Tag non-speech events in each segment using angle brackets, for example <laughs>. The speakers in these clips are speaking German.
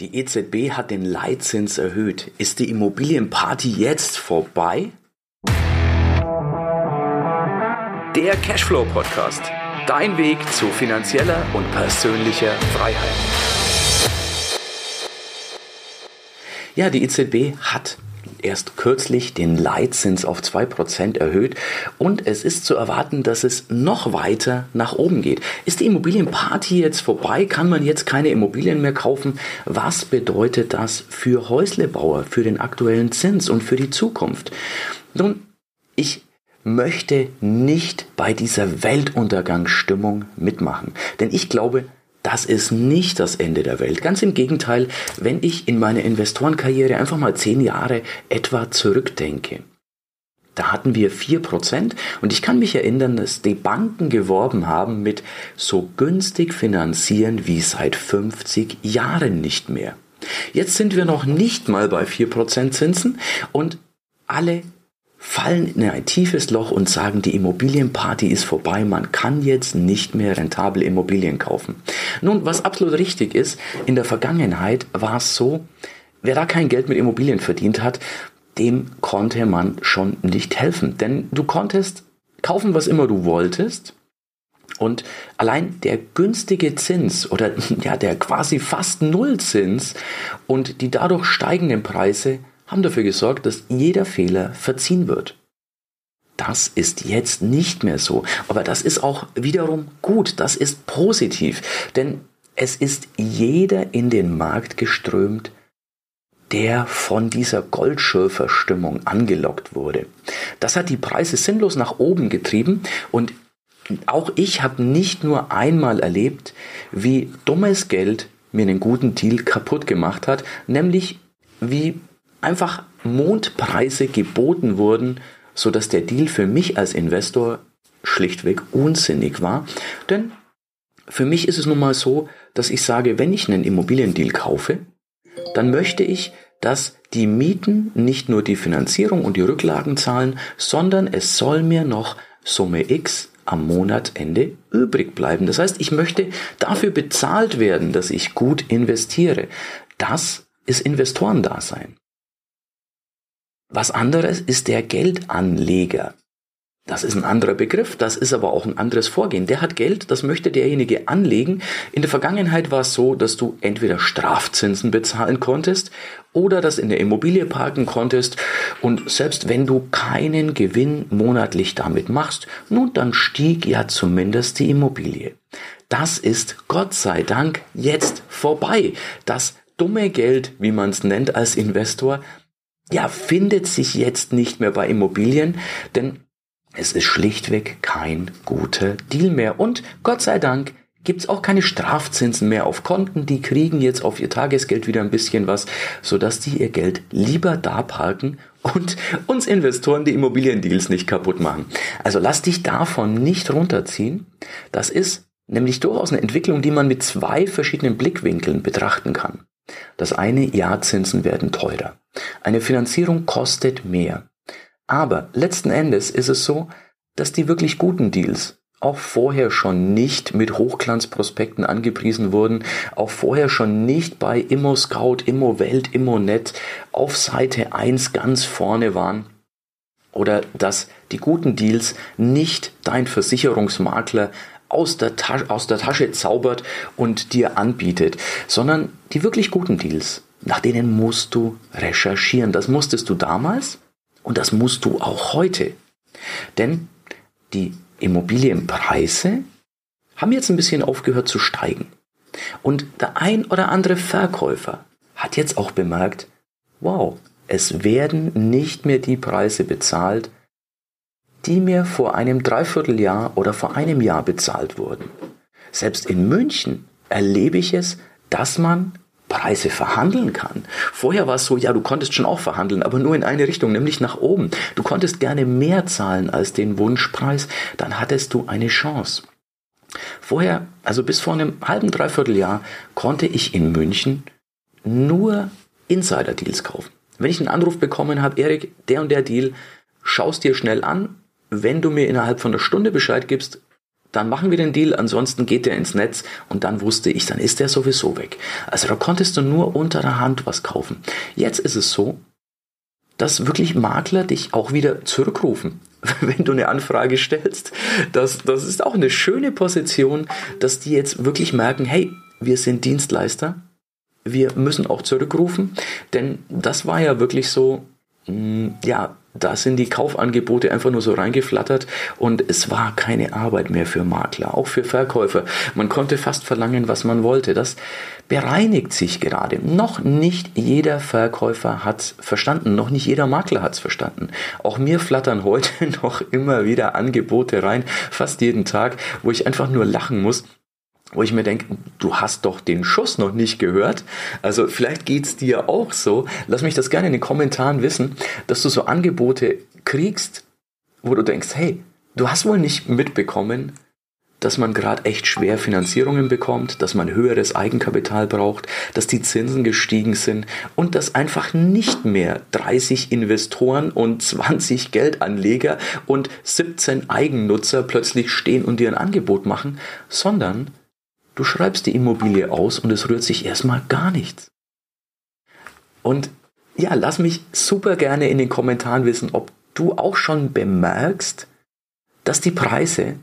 Die EZB hat den Leitzins erhöht. Ist die Immobilienparty jetzt vorbei? Der Cashflow Podcast. Dein Weg zu finanzieller und persönlicher Freiheit. Ja, die EZB hat erst kürzlich den Leitzins auf 2% erhöht und es ist zu erwarten, dass es noch weiter nach oben geht. Ist die Immobilienparty jetzt vorbei? Kann man jetzt keine Immobilien mehr kaufen? Was bedeutet das für Häuslebauer, für den aktuellen Zins und für die Zukunft? Nun, ich möchte nicht bei dieser Weltuntergangsstimmung mitmachen, denn ich glaube, das ist nicht das Ende der Welt. Ganz im Gegenteil, wenn ich in meiner Investorenkarriere einfach mal zehn Jahre etwa zurückdenke. Da hatten wir vier Prozent und ich kann mich erinnern, dass die Banken geworben haben mit so günstig finanzieren wie seit 50 Jahren nicht mehr. Jetzt sind wir noch nicht mal bei vier Prozent Zinsen und alle fallen in ein tiefes Loch und sagen, die Immobilienparty ist vorbei, man kann jetzt nicht mehr rentable Immobilien kaufen. Nun, was absolut richtig ist, in der Vergangenheit war es so, wer da kein Geld mit Immobilien verdient hat, dem konnte man schon nicht helfen. Denn du konntest kaufen, was immer du wolltest. Und allein der günstige Zins oder <laughs> ja, der quasi fast Nullzins und die dadurch steigenden Preise haben dafür gesorgt, dass jeder Fehler verziehen wird. Das ist jetzt nicht mehr so. Aber das ist auch wiederum gut, das ist positiv, denn es ist jeder in den Markt geströmt, der von dieser Goldschürferstimmung angelockt wurde. Das hat die Preise sinnlos nach oben getrieben und auch ich habe nicht nur einmal erlebt, wie dummes Geld mir einen guten Deal kaputt gemacht hat, nämlich wie einfach Mondpreise geboten wurden, sodass der Deal für mich als Investor schlichtweg unsinnig war. Denn für mich ist es nun mal so, dass ich sage, wenn ich einen Immobiliendeal kaufe, dann möchte ich, dass die Mieten nicht nur die Finanzierung und die Rücklagen zahlen, sondern es soll mir noch Summe X am Monatsende übrig bleiben. Das heißt, ich möchte dafür bezahlt werden, dass ich gut investiere. Das ist Investorendasein. Was anderes ist der Geldanleger. Das ist ein anderer Begriff, das ist aber auch ein anderes Vorgehen. Der hat Geld, das möchte derjenige anlegen. In der Vergangenheit war es so, dass du entweder Strafzinsen bezahlen konntest oder das in der Immobilie parken konntest. Und selbst wenn du keinen Gewinn monatlich damit machst, nun dann stieg ja zumindest die Immobilie. Das ist Gott sei Dank jetzt vorbei. Das dumme Geld, wie man es nennt als Investor, ja, findet sich jetzt nicht mehr bei Immobilien, denn es ist schlichtweg kein guter Deal mehr. Und Gott sei Dank gibt's auch keine Strafzinsen mehr auf Konten. Die kriegen jetzt auf ihr Tagesgeld wieder ein bisschen was, sodass die ihr Geld lieber da parken und uns Investoren die Immobiliendeals nicht kaputt machen. Also lass dich davon nicht runterziehen. Das ist nämlich durchaus eine Entwicklung, die man mit zwei verschiedenen Blickwinkeln betrachten kann. Das eine, ja, Zinsen werden teurer. Eine Finanzierung kostet mehr. Aber letzten Endes ist es so, dass die wirklich guten Deals auch vorher schon nicht mit Hochglanzprospekten angepriesen wurden, auch vorher schon nicht bei Immo Scout, Immo Welt, Immo Net auf Seite 1 ganz vorne waren oder dass die guten Deals nicht dein Versicherungsmakler aus der, aus der Tasche zaubert und dir anbietet, sondern die wirklich guten Deals, nach denen musst du recherchieren. Das musstest du damals und das musst du auch heute. Denn die Immobilienpreise haben jetzt ein bisschen aufgehört zu steigen. Und der ein oder andere Verkäufer hat jetzt auch bemerkt, wow, es werden nicht mehr die Preise bezahlt, die mir vor einem Dreivierteljahr oder vor einem Jahr bezahlt wurden. Selbst in München erlebe ich es, dass man Preise verhandeln kann. Vorher war es so, ja, du konntest schon auch verhandeln, aber nur in eine Richtung, nämlich nach oben. Du konntest gerne mehr zahlen als den Wunschpreis, dann hattest du eine Chance. Vorher, also bis vor einem halben, dreiviertel Jahr, konnte ich in München nur Insider-Deals kaufen. Wenn ich einen Anruf bekommen habe, Erik, der und der Deal, schaust dir schnell an, wenn du mir innerhalb von einer Stunde Bescheid gibst, dann machen wir den Deal, ansonsten geht der ins Netz und dann wusste ich, dann ist der sowieso weg. Also da konntest du nur unter der Hand was kaufen. Jetzt ist es so, dass wirklich Makler dich auch wieder zurückrufen, <laughs> wenn du eine Anfrage stellst. Das, das ist auch eine schöne Position, dass die jetzt wirklich merken, hey, wir sind Dienstleister, wir müssen auch zurückrufen, denn das war ja wirklich so, mm, ja, da sind die Kaufangebote einfach nur so reingeflattert und es war keine Arbeit mehr für Makler, auch für Verkäufer. Man konnte fast verlangen, was man wollte. Das bereinigt sich gerade. Noch nicht jeder Verkäufer hat's verstanden, noch nicht jeder Makler hat's verstanden. Auch mir flattern heute <laughs> noch immer wieder Angebote rein, fast jeden Tag, wo ich einfach nur lachen muss wo ich mir denke, du hast doch den Schuss noch nicht gehört. Also vielleicht geht's dir auch so. Lass mich das gerne in den Kommentaren wissen, dass du so Angebote kriegst, wo du denkst, hey, du hast wohl nicht mitbekommen, dass man gerade echt schwer Finanzierungen bekommt, dass man höheres Eigenkapital braucht, dass die Zinsen gestiegen sind und dass einfach nicht mehr 30 Investoren und 20 Geldanleger und 17 Eigennutzer plötzlich stehen und dir ein Angebot machen, sondern Du schreibst die Immobilie aus und es rührt sich erstmal gar nichts. Und ja, lass mich super gerne in den Kommentaren wissen, ob du auch schon bemerkst, dass die Preise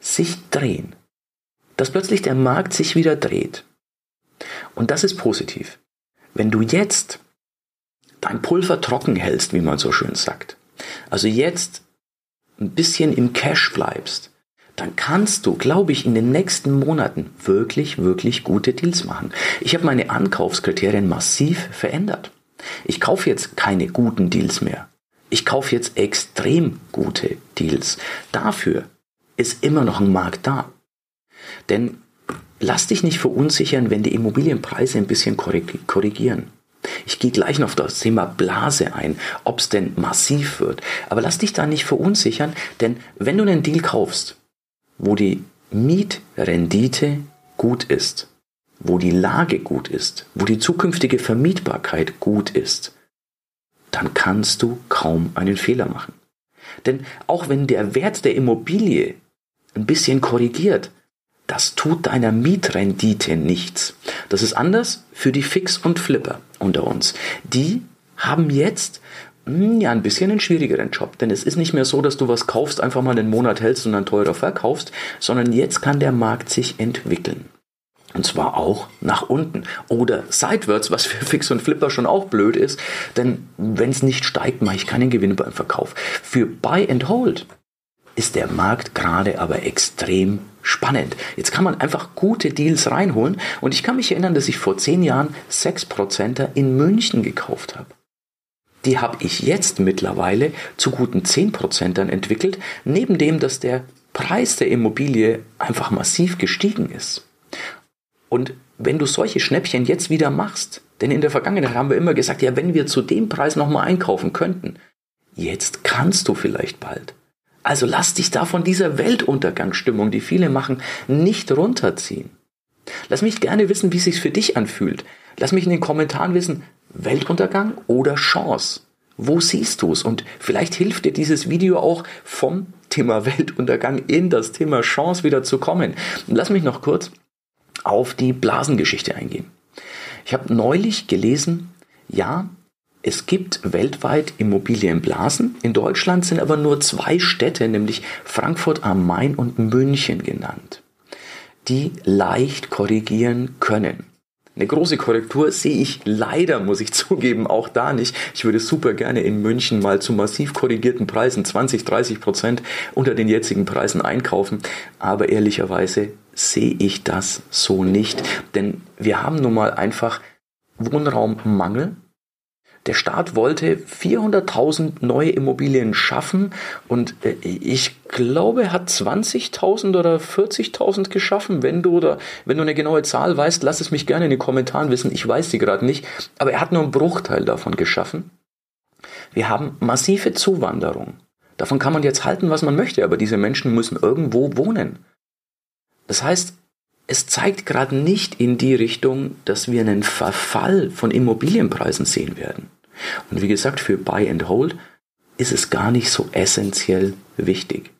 sich drehen. Dass plötzlich der Markt sich wieder dreht. Und das ist positiv. Wenn du jetzt dein Pulver trocken hältst, wie man so schön sagt, also jetzt ein bisschen im Cash bleibst, dann kannst du, glaube ich, in den nächsten Monaten wirklich, wirklich gute Deals machen. Ich habe meine Ankaufskriterien massiv verändert. Ich kaufe jetzt keine guten Deals mehr. Ich kaufe jetzt extrem gute Deals. Dafür ist immer noch ein Markt da. Denn lass dich nicht verunsichern, wenn die Immobilienpreise ein bisschen korrigieren. Ich gehe gleich noch auf das Thema Blase ein, ob es denn massiv wird. Aber lass dich da nicht verunsichern, denn wenn du einen Deal kaufst, wo die Mietrendite gut ist, wo die Lage gut ist, wo die zukünftige Vermietbarkeit gut ist, dann kannst du kaum einen Fehler machen. Denn auch wenn der Wert der Immobilie ein bisschen korrigiert, das tut deiner Mietrendite nichts. Das ist anders für die Fix- und Flipper unter uns. Die haben jetzt ja, ein bisschen einen schwierigeren Job. Denn es ist nicht mehr so, dass du was kaufst, einfach mal einen Monat hältst und dann teurer verkaufst, sondern jetzt kann der Markt sich entwickeln. Und zwar auch nach unten oder seitwärts, was für Fix und Flipper schon auch blöd ist. Denn wenn es nicht steigt, mache ich keinen Gewinn beim Verkauf. Für Buy and Hold ist der Markt gerade aber extrem spannend. Jetzt kann man einfach gute Deals reinholen. Und ich kann mich erinnern, dass ich vor zehn Jahren 6% in München gekauft habe die habe ich jetzt mittlerweile zu guten 10% dann entwickelt, neben dem, dass der Preis der Immobilie einfach massiv gestiegen ist. Und wenn du solche Schnäppchen jetzt wieder machst, denn in der Vergangenheit haben wir immer gesagt, ja, wenn wir zu dem Preis nochmal einkaufen könnten, jetzt kannst du vielleicht bald. Also lass dich da von dieser Weltuntergangsstimmung, die viele machen, nicht runterziehen. Lass mich gerne wissen, wie es sich für dich anfühlt. Lass mich in den Kommentaren wissen, Weltuntergang oder Chance? Wo siehst du es? Und vielleicht hilft dir dieses Video auch vom Thema <laughs> Weltuntergang in das Thema Chance wieder zu kommen. Lass mich noch kurz auf die Blasengeschichte eingehen. Ich habe neulich gelesen, ja, es gibt weltweit Immobilienblasen. In Deutschland sind aber nur zwei Städte, nämlich Frankfurt am Main und München genannt, die leicht korrigieren können. Eine große Korrektur sehe ich leider, muss ich <laughs> zugeben, auch da nicht. Ich würde super gerne in München mal zu massiv korrigierten Preisen 20, 30 Prozent unter den jetzigen Preisen einkaufen. Aber ehrlicherweise sehe ich das so nicht. Denn wir haben nun mal einfach Wohnraummangel der Staat wollte 400.000 neue Immobilien schaffen und äh, ich glaube, er hat 20.000 oder 40.000 geschaffen. Wenn du, oder, wenn du eine genaue Zahl weißt, lass es mich gerne in den Kommentaren wissen. Ich weiß sie gerade nicht. Aber er hat nur einen Bruchteil davon geschaffen. Wir haben massive Zuwanderung. Davon kann man jetzt halten, was man möchte, aber diese Menschen müssen irgendwo wohnen. Das heißt, es zeigt gerade nicht in die Richtung, dass wir einen Verfall von Immobilienpreisen sehen werden. Und wie gesagt, für Buy and Hold ist es gar nicht so essentiell wichtig.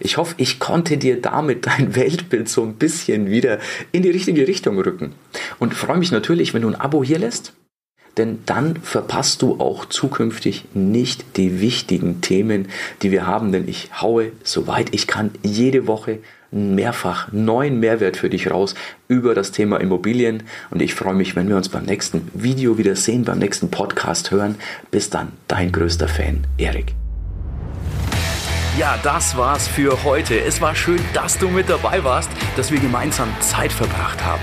Ich hoffe, ich konnte dir damit dein Weltbild so ein bisschen wieder in die richtige Richtung rücken. Und freue mich natürlich, wenn du ein Abo hier lässt denn dann verpasst du auch zukünftig nicht die wichtigen Themen, die wir haben, denn ich haue, soweit ich kann, jede Woche mehrfach neuen Mehrwert für dich raus über das Thema Immobilien und ich freue mich, wenn wir uns beim nächsten Video wieder sehen, beim nächsten Podcast hören. Bis dann, dein größter Fan, Erik. Ja, das war's für heute. Es war schön, dass du mit dabei warst, dass wir gemeinsam Zeit verbracht haben.